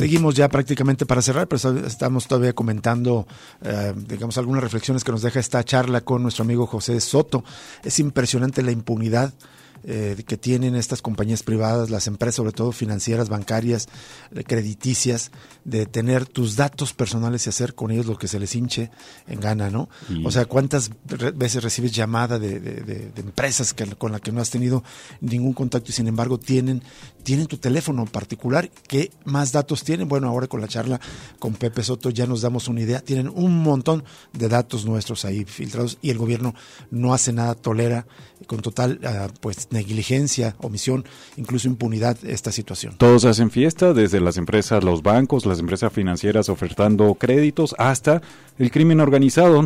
Seguimos ya prácticamente para cerrar, pero estamos todavía comentando, eh, digamos, algunas reflexiones que nos deja esta charla con nuestro amigo José Soto. Es impresionante la impunidad eh, que tienen estas compañías privadas, las empresas, sobre todo financieras, bancarias, eh, crediticias, de tener tus datos personales y hacer con ellos lo que se les hinche en gana, ¿no? O sea, ¿cuántas veces recibes llamada de, empresas que, con las que no has tenido ningún contacto y sin embargo tienen, tienen tu teléfono particular? ¿Qué más datos tienen? Bueno, ahora con la charla con Pepe Soto ya nos damos una idea. Tienen un montón de datos nuestros ahí filtrados y el gobierno no hace nada, tolera con total ah, pues negligencia, omisión, incluso impunidad esta situación. Todos hacen fiesta, desde las empresas, los bancos, las empresas financieras ofertando créditos, hasta el crimen organizado,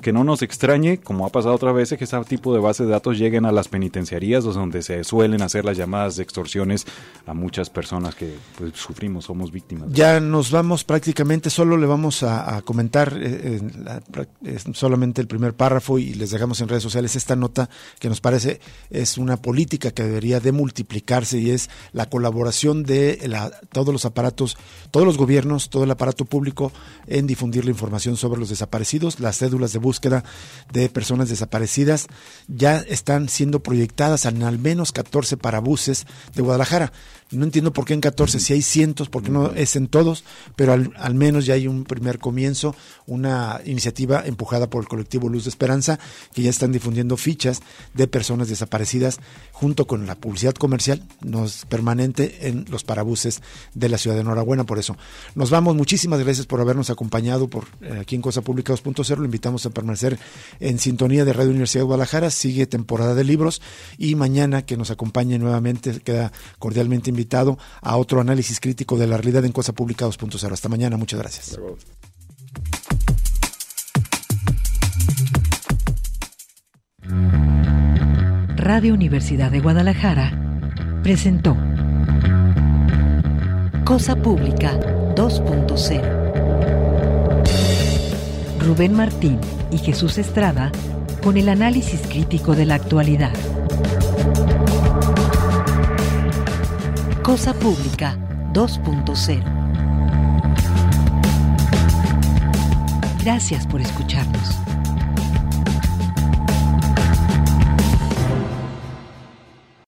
que no nos extrañe, como ha pasado otra vez, que ese tipo de bases de datos lleguen a las penitenciarías, donde se suelen hacer las llamadas de extorsiones a muchas personas que pues, sufrimos, somos víctimas. Ya nos vamos prácticamente, solo le vamos a, comentar eh, solamente el primer párrafo y les dejamos en redes sociales esta nota que nos parece es una política que debería de multiplicarse y es la colaboración de la, todos los aparatos, todos los gobiernos, todo el aparato público en difundir la información sobre los desaparecidos. Las cédulas de búsqueda de personas desaparecidas ya están siendo proyectadas en al menos 14 parabuses de Guadalajara. No entiendo por qué en 14, si hay cientos, porque no es en todos, pero al, menos ya hay un primer comienzo, una iniciativa empujada por el colectivo Luz de Esperanza, que ya están difundiendo fichas de personas desaparecidas junto con la publicidad comercial nos, permanente en los parabuses de la ciudad de Enhorabuena por eso. Nos vamos, muchísimas gracias por habernos acompañado por eh, aquí en Cosa Pública 2.0. Lo invitamos a permanecer en sintonía de Radio Universidad de Guadalajara. Sigue temporada de libros y mañana que nos acompañe nuevamente queda cordialmente invitado invitado a otro análisis crítico de la realidad en Cosa Pública 2.0. Hasta mañana, muchas gracias. Radio Universidad de Guadalajara presentó Cosa Pública 2.0. Rubén Martín y Jesús Estrada con el análisis crítico de la actualidad. Cosa Pública 2.0. Gracias por escucharnos.